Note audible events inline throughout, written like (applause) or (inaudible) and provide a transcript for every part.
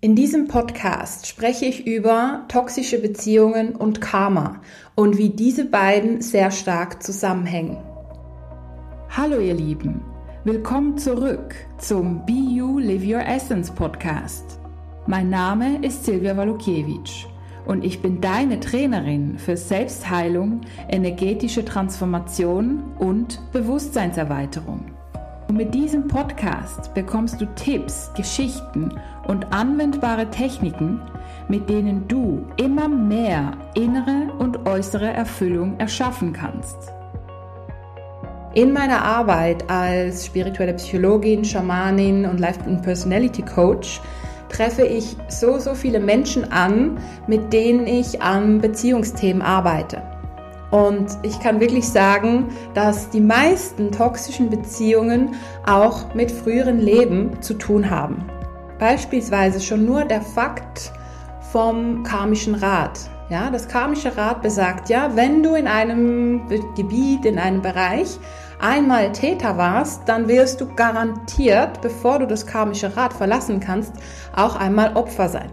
In diesem Podcast spreche ich über toxische Beziehungen und Karma und wie diese beiden sehr stark zusammenhängen. Hallo ihr Lieben, willkommen zurück zum Be You Live Your Essence Podcast. Mein Name ist Silvia Walukiewicz und ich bin deine Trainerin für Selbstheilung, energetische Transformation und Bewusstseinserweiterung. Und mit diesem Podcast bekommst du Tipps, Geschichten und anwendbare Techniken, mit denen du immer mehr innere und äußere Erfüllung erschaffen kannst. In meiner Arbeit als spirituelle Psychologin, Schamanin und Life and Personality Coach treffe ich so, so viele Menschen an, mit denen ich an Beziehungsthemen arbeite. Und ich kann wirklich sagen, dass die meisten toxischen Beziehungen auch mit früheren Leben zu tun haben. Beispielsweise schon nur der Fakt vom karmischen Rat. Ja, das karmische Rad besagt ja, wenn du in einem Gebiet, in einem Bereich einmal Täter warst, dann wirst du garantiert, bevor du das karmische Rad verlassen kannst, auch einmal Opfer sein.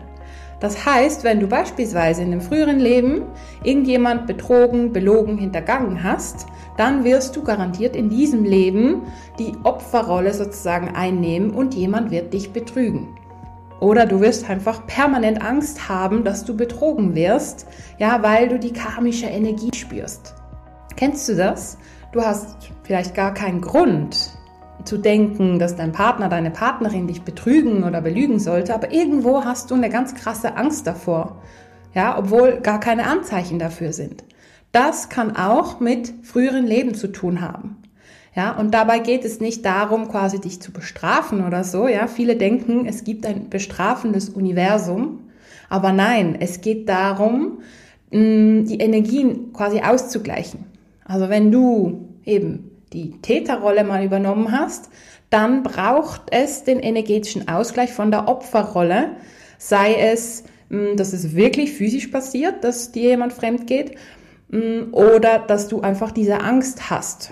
Das heißt, wenn du beispielsweise in dem früheren Leben irgendjemand betrogen, belogen, hintergangen hast, dann wirst du garantiert in diesem Leben die Opferrolle sozusagen einnehmen und jemand wird dich betrügen. Oder du wirst einfach permanent Angst haben, dass du betrogen wirst, ja, weil du die karmische Energie spürst. Kennst du das? Du hast vielleicht gar keinen Grund, zu denken, dass dein Partner, deine Partnerin dich betrügen oder belügen sollte, aber irgendwo hast du eine ganz krasse Angst davor. Ja, obwohl gar keine Anzeichen dafür sind. Das kann auch mit früheren Leben zu tun haben. Ja, und dabei geht es nicht darum, quasi dich zu bestrafen oder so. Ja, viele denken, es gibt ein bestrafendes Universum. Aber nein, es geht darum, die Energien quasi auszugleichen. Also wenn du eben die Täterrolle mal übernommen hast, dann braucht es den energetischen Ausgleich von der Opferrolle, sei es, hm, dass es wirklich physisch passiert, dass dir jemand fremd geht, hm, oder dass du einfach diese Angst hast.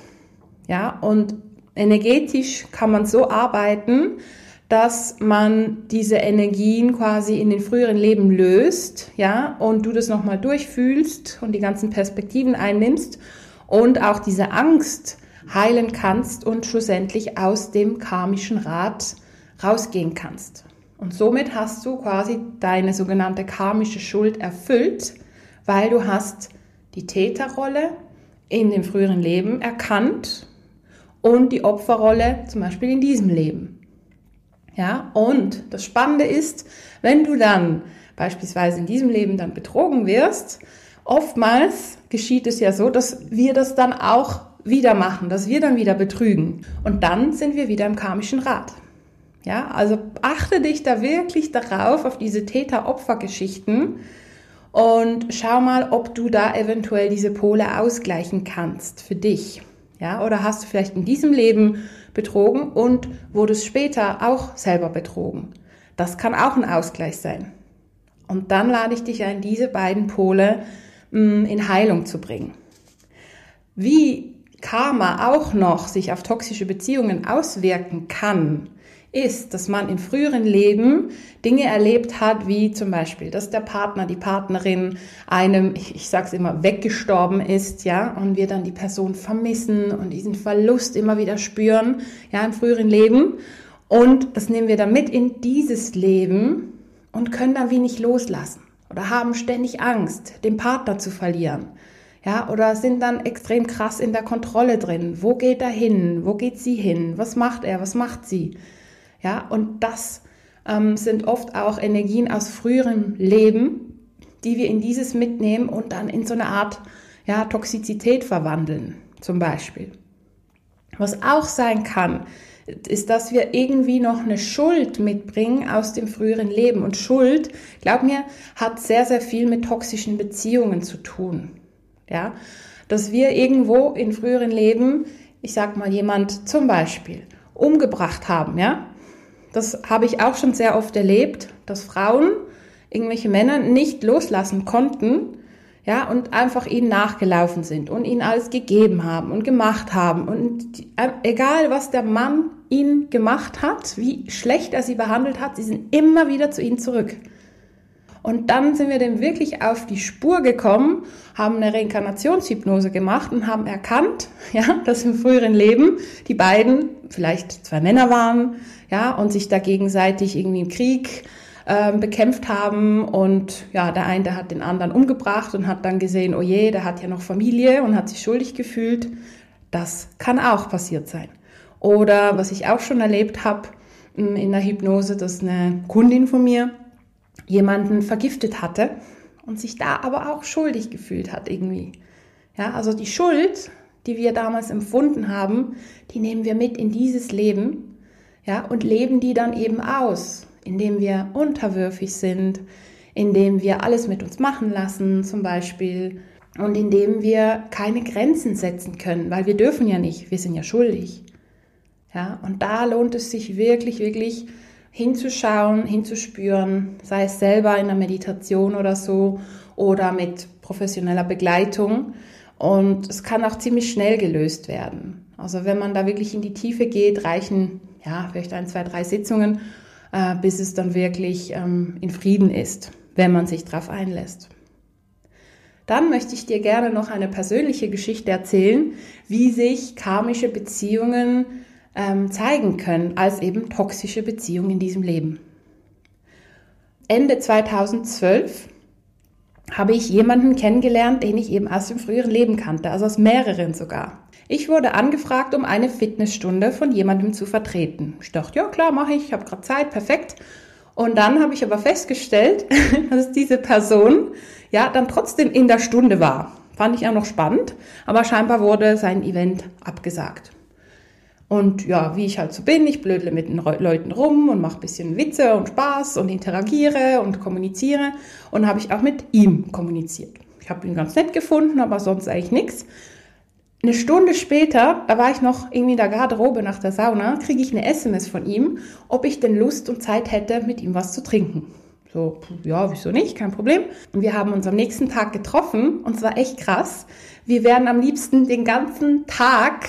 Ja, und energetisch kann man so arbeiten, dass man diese Energien quasi in den früheren Leben löst, ja, und du das nochmal durchfühlst und die ganzen Perspektiven einnimmst und auch diese Angst, heilen kannst und schlussendlich aus dem karmischen Rad rausgehen kannst. Und somit hast du quasi deine sogenannte karmische Schuld erfüllt, weil du hast die Täterrolle in dem früheren Leben erkannt und die Opferrolle zum Beispiel in diesem Leben. Ja, und das Spannende ist, wenn du dann beispielsweise in diesem Leben dann betrogen wirst, oftmals geschieht es ja so, dass wir das dann auch wieder machen, dass wir dann wieder betrügen. Und dann sind wir wieder im karmischen Rad. Ja, also achte dich da wirklich darauf, auf diese Täter-Opfer-Geschichten und schau mal, ob du da eventuell diese Pole ausgleichen kannst für dich. Ja, oder hast du vielleicht in diesem Leben betrogen und wurdest später auch selber betrogen. Das kann auch ein Ausgleich sein. Und dann lade ich dich ein, diese beiden Pole mm, in Heilung zu bringen. Wie Karma auch noch sich auf toxische Beziehungen auswirken kann, ist, dass man im früheren Leben Dinge erlebt hat, wie zum Beispiel, dass der Partner, die Partnerin einem, ich, sag's immer, weggestorben ist, ja, und wir dann die Person vermissen und diesen Verlust immer wieder spüren, ja, im früheren Leben. Und das nehmen wir dann mit in dieses Leben und können dann wenig loslassen oder haben ständig Angst, den Partner zu verlieren ja, oder sind dann extrem krass in der Kontrolle drin. Wo geht er hin? Wo geht sie hin? Was macht er? Was macht sie? Ja, und das ähm, sind oft auch Energien aus früherem Leben, die wir in dieses mitnehmen und dann in so eine Art ja, Toxizität verwandeln, zum Beispiel. Was auch sein kann, ist, dass wir irgendwie noch eine Schuld mitbringen aus dem früheren Leben. Und Schuld, glaub mir, hat sehr, sehr viel mit toxischen Beziehungen zu tun ja, dass wir irgendwo in früheren Leben, ich sag mal jemand zum Beispiel, umgebracht haben, ja. Das habe ich auch schon sehr oft erlebt, dass Frauen irgendwelche Männer nicht loslassen konnten, ja, und einfach ihnen nachgelaufen sind und ihnen alles gegeben haben und gemacht haben und äh, egal was der Mann ihn gemacht hat, wie schlecht er sie behandelt hat, sie sind immer wieder zu ihm zurück. Und dann sind wir dem wirklich auf die Spur gekommen, haben eine Reinkarnationshypnose gemacht und haben erkannt, (laughs) ja, dass im früheren Leben die beiden vielleicht zwei Männer waren, ja, und sich da gegenseitig irgendwie im Krieg äh, bekämpft haben und ja, der eine der hat den anderen umgebracht und hat dann gesehen, oh je, der hat ja noch Familie und hat sich schuldig gefühlt. Das kann auch passiert sein. Oder was ich auch schon erlebt habe hm, in der Hypnose, dass eine Kundin von mir jemanden vergiftet hatte und sich da aber auch schuldig gefühlt hat irgendwie. Ja, also die Schuld, die wir damals empfunden haben, die nehmen wir mit in dieses Leben, ja, und leben die dann eben aus, indem wir unterwürfig sind, indem wir alles mit uns machen lassen, zum Beispiel, und indem wir keine Grenzen setzen können, weil wir dürfen ja nicht, wir sind ja schuldig. Ja, und da lohnt es sich wirklich, wirklich hinzuschauen, hinzuspüren, sei es selber in der Meditation oder so oder mit professioneller Begleitung. Und es kann auch ziemlich schnell gelöst werden. Also wenn man da wirklich in die Tiefe geht, reichen ja vielleicht ein, zwei, drei Sitzungen, äh, bis es dann wirklich ähm, in Frieden ist, wenn man sich darauf einlässt. Dann möchte ich dir gerne noch eine persönliche Geschichte erzählen, wie sich karmische Beziehungen ähm, zeigen können als eben toxische Beziehung in diesem Leben. Ende 2012 habe ich jemanden kennengelernt, den ich eben aus dem früheren Leben kannte, also aus mehreren sogar. Ich wurde angefragt, um eine Fitnessstunde von jemandem zu vertreten. Ich dachte, ja klar, mache ich, ich habe gerade Zeit, perfekt. Und dann habe ich aber festgestellt, (laughs) dass diese Person ja dann trotzdem in der Stunde war. Fand ich auch noch spannend, aber scheinbar wurde sein Event abgesagt. Und ja, wie ich halt so bin, ich blödle mit den Leuten rum und mache ein bisschen Witze und Spaß und interagiere und kommuniziere. Und habe ich auch mit ihm kommuniziert. Ich habe ihn ganz nett gefunden, aber sonst eigentlich nichts. Eine Stunde später, da war ich noch irgendwie in der Garderobe nach der Sauna, kriege ich eine SMS von ihm, ob ich denn Lust und Zeit hätte, mit ihm was zu trinken. So, ja, wieso nicht? Kein Problem. Und wir haben uns am nächsten Tag getroffen und es war echt krass. Wir wären am liebsten den ganzen Tag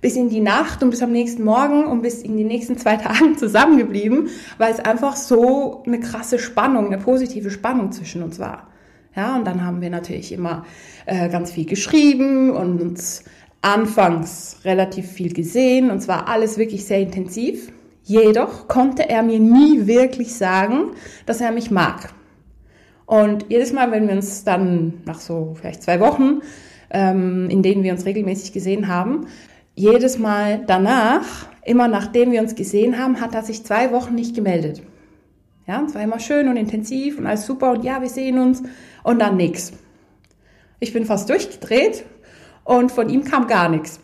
bis in die Nacht und bis am nächsten Morgen und bis in die nächsten zwei Tagen (laughs) zusammengeblieben, weil es einfach so eine krasse Spannung, eine positive Spannung zwischen uns war. Ja, und dann haben wir natürlich immer äh, ganz viel geschrieben und uns anfangs relativ viel gesehen und zwar alles wirklich sehr intensiv. Jedoch konnte er mir nie wirklich sagen, dass er mich mag. Und jedes Mal, wenn wir uns dann nach so vielleicht zwei Wochen, ähm, in denen wir uns regelmäßig gesehen haben, jedes Mal danach, immer nachdem wir uns gesehen haben, hat er sich zwei Wochen nicht gemeldet. Ja, es war immer schön und intensiv und alles super und ja, wir sehen uns und dann nichts. Ich bin fast durchgedreht und von ihm kam gar nichts.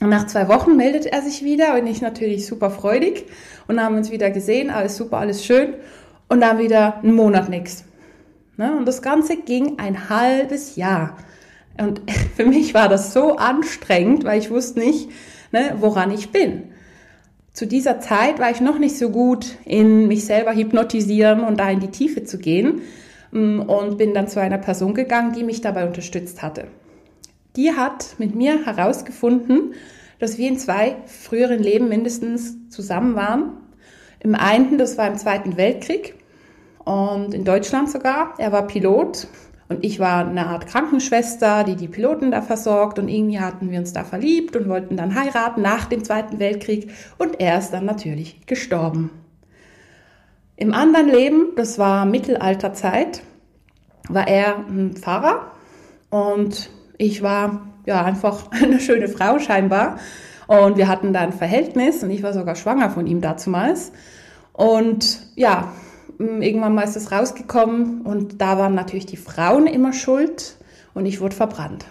Nach zwei Wochen meldet er sich wieder und ich natürlich super freudig und haben uns wieder gesehen, alles super, alles schön und dann wieder einen Monat nichts. Ne? Und das Ganze ging ein halbes Jahr. Und (laughs) für mich war das so anstrengend, weil ich wusste nicht, ne, woran ich bin. Zu dieser Zeit war ich noch nicht so gut in mich selber hypnotisieren und da in die Tiefe zu gehen mm, und bin dann zu einer Person gegangen, die mich dabei unterstützt hatte. Die hat mit mir herausgefunden, dass wir in zwei früheren Leben mindestens zusammen waren. Im einen, das war im Zweiten Weltkrieg und in Deutschland sogar. Er war Pilot und ich war eine Art Krankenschwester, die die Piloten da versorgt. Und irgendwie hatten wir uns da verliebt und wollten dann heiraten nach dem Zweiten Weltkrieg. Und er ist dann natürlich gestorben. Im anderen Leben, das war Mittelalterzeit, war er ein Pfarrer. Und ich war ja einfach (laughs) eine schöne Frau scheinbar. Und wir hatten da ein Verhältnis. Und ich war sogar schwanger von ihm dazumals und ja, irgendwann mal ist es rausgekommen und da waren natürlich die Frauen immer schuld und ich wurde verbrannt.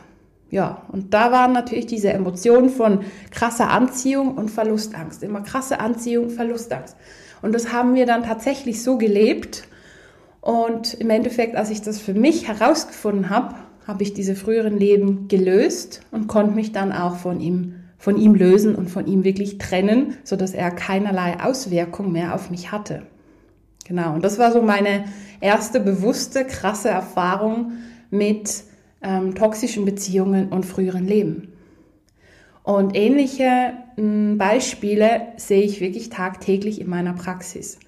Ja, und da waren natürlich diese Emotionen von krasser Anziehung und Verlustangst. Immer krasse Anziehung, Verlustangst. Und das haben wir dann tatsächlich so gelebt. Und im Endeffekt, als ich das für mich herausgefunden habe, habe ich diese früheren Leben gelöst und konnte mich dann auch von ihm, von ihm lösen und von ihm wirklich trennen, sodass er keinerlei Auswirkung mehr auf mich hatte. Genau, und das war so meine erste bewusste, krasse Erfahrung mit ähm, toxischen Beziehungen und früheren Leben. Und ähnliche hm, Beispiele sehe ich wirklich tagtäglich in meiner Praxis.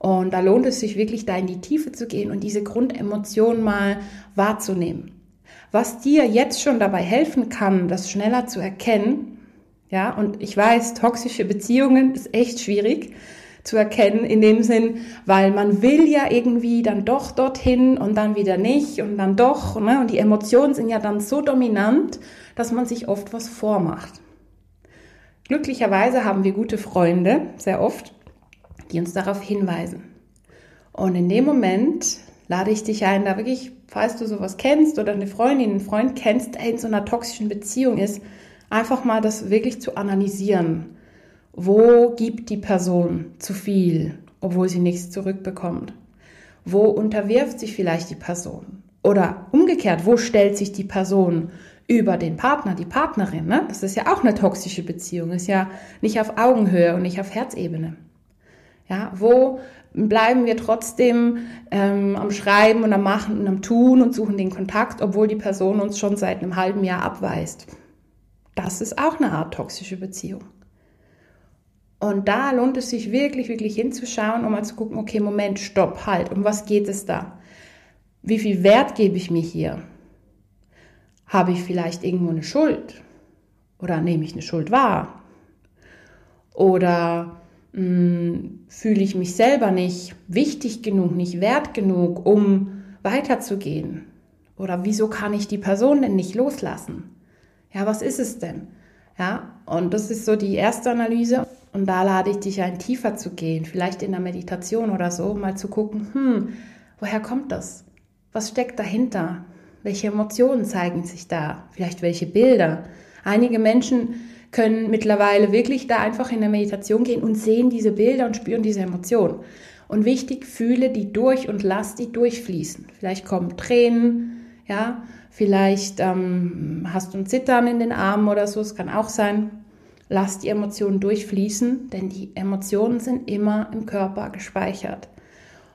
Und da lohnt es sich wirklich, da in die Tiefe zu gehen und diese Grundemotionen mal wahrzunehmen. Was dir jetzt schon dabei helfen kann, das schneller zu erkennen, ja, und ich weiß, toxische Beziehungen ist echt schwierig zu erkennen in dem Sinn, weil man will ja irgendwie dann doch dorthin und dann wieder nicht und dann doch, ne? und die Emotionen sind ja dann so dominant, dass man sich oft was vormacht. Glücklicherweise haben wir gute Freunde, sehr oft, die uns darauf hinweisen. Und in dem Moment lade ich dich ein, da wirklich, falls du sowas kennst oder eine Freundin, einen Freund kennst, der in so einer toxischen Beziehung ist, einfach mal das wirklich zu analysieren. Wo gibt die Person zu viel, obwohl sie nichts zurückbekommt? Wo unterwirft sich vielleicht die Person? Oder umgekehrt, wo stellt sich die Person über den Partner, die Partnerin. Ne? Das ist ja auch eine toxische Beziehung, ist ja nicht auf Augenhöhe und nicht auf Herzebene. Ja, wo bleiben wir trotzdem ähm, am Schreiben und am Machen und am Tun und suchen den Kontakt, obwohl die Person uns schon seit einem halben Jahr abweist. Das ist auch eine Art toxische Beziehung. Und da lohnt es sich wirklich, wirklich hinzuschauen, um mal zu gucken, okay, Moment, stopp, halt, um was geht es da? Wie viel Wert gebe ich mir hier? Habe ich vielleicht irgendwo eine Schuld? Oder nehme ich eine Schuld wahr? Oder mh, hm, fühle ich mich selber nicht wichtig genug, nicht wert genug, um weiterzugehen? Oder wieso kann ich die Person denn nicht loslassen? Ja, was ist es denn? Ja, und das ist so die erste Analyse. Und da lade ich dich ein, tiefer zu gehen, vielleicht in der Meditation oder so, mal zu gucken, hm, woher kommt das? Was steckt dahinter? Welche Emotionen zeigen sich da? Vielleicht welche Bilder? Einige Menschen können mittlerweile wirklich da einfach in der Meditation gehen und sehen diese Bilder und spüren diese Emotionen. Und wichtig, fühle die durch und lass die durchfließen. Vielleicht kommen Tränen, ja, vielleicht ähm, hast du ein Zittern in den Armen oder so, es kann auch sein. Lass die Emotionen durchfließen, denn die Emotionen sind immer im Körper gespeichert.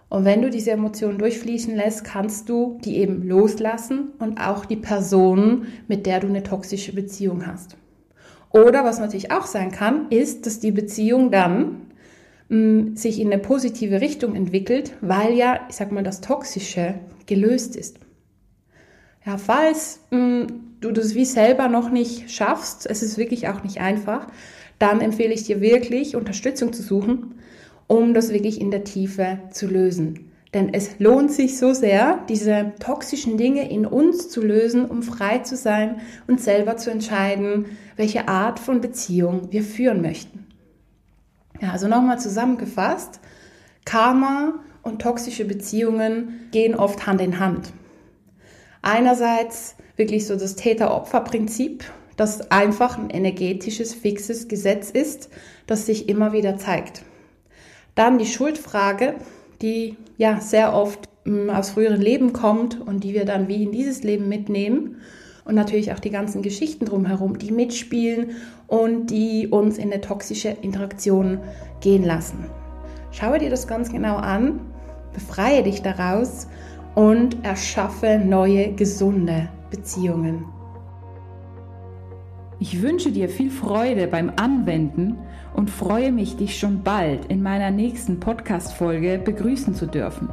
Und wenn du diese Emotionen durchfließen lässt, kannst du die eben loslassen und auch die Person, mit der du eine toxische Beziehung hast. Oder was natürlich auch sein kann, ist, dass die Beziehung dann mh, mm, sich in eine positive Richtung entwickelt, weil ja, ich sag mal, das Toxische gelöst ist. Ja, falls mh, mm, du das wie selber noch nicht schaffst, es ist wirklich auch nicht einfach, dann empfehle ich dir wirklich, Unterstützung zu suchen um das wirklich in der Tiefe zu lösen. Denn es lohnt sich so sehr, diese toxischen Dinge in uns zu lösen, um frei zu sein und selber zu entscheiden, welche Art von Beziehung wir führen möchten. Ja, also nochmal zusammengefasst, Karma und toxische Beziehungen gehen oft Hand in Hand. Einerseits wirklich so das Täter-Opfer-Prinzip, das einfach ein energetisches, fixes Gesetz ist, das sich immer wieder zeigt. Dann die Schuldfrage, die ja sehr oft mm, aus früheren Leben kommt und die wir dann wie in dieses Leben mitnehmen. Und natürlich auch die ganzen Geschichten drumherum, die mitspielen und die uns in eine toxische Interaktion gehen lassen. Schaue dir das ganz genau an, befreie dich daraus und erschaffe neue, gesunde Beziehungen. Ich wünsche dir viel Freude beim Anwenden und freue mich, dich schon bald in meiner nächsten Podcast-Folge begrüßen zu dürfen.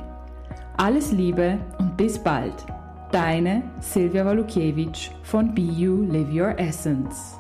Alles Liebe und bis bald. Deine Silvia Walukiewicz von Be You Live Your Essence.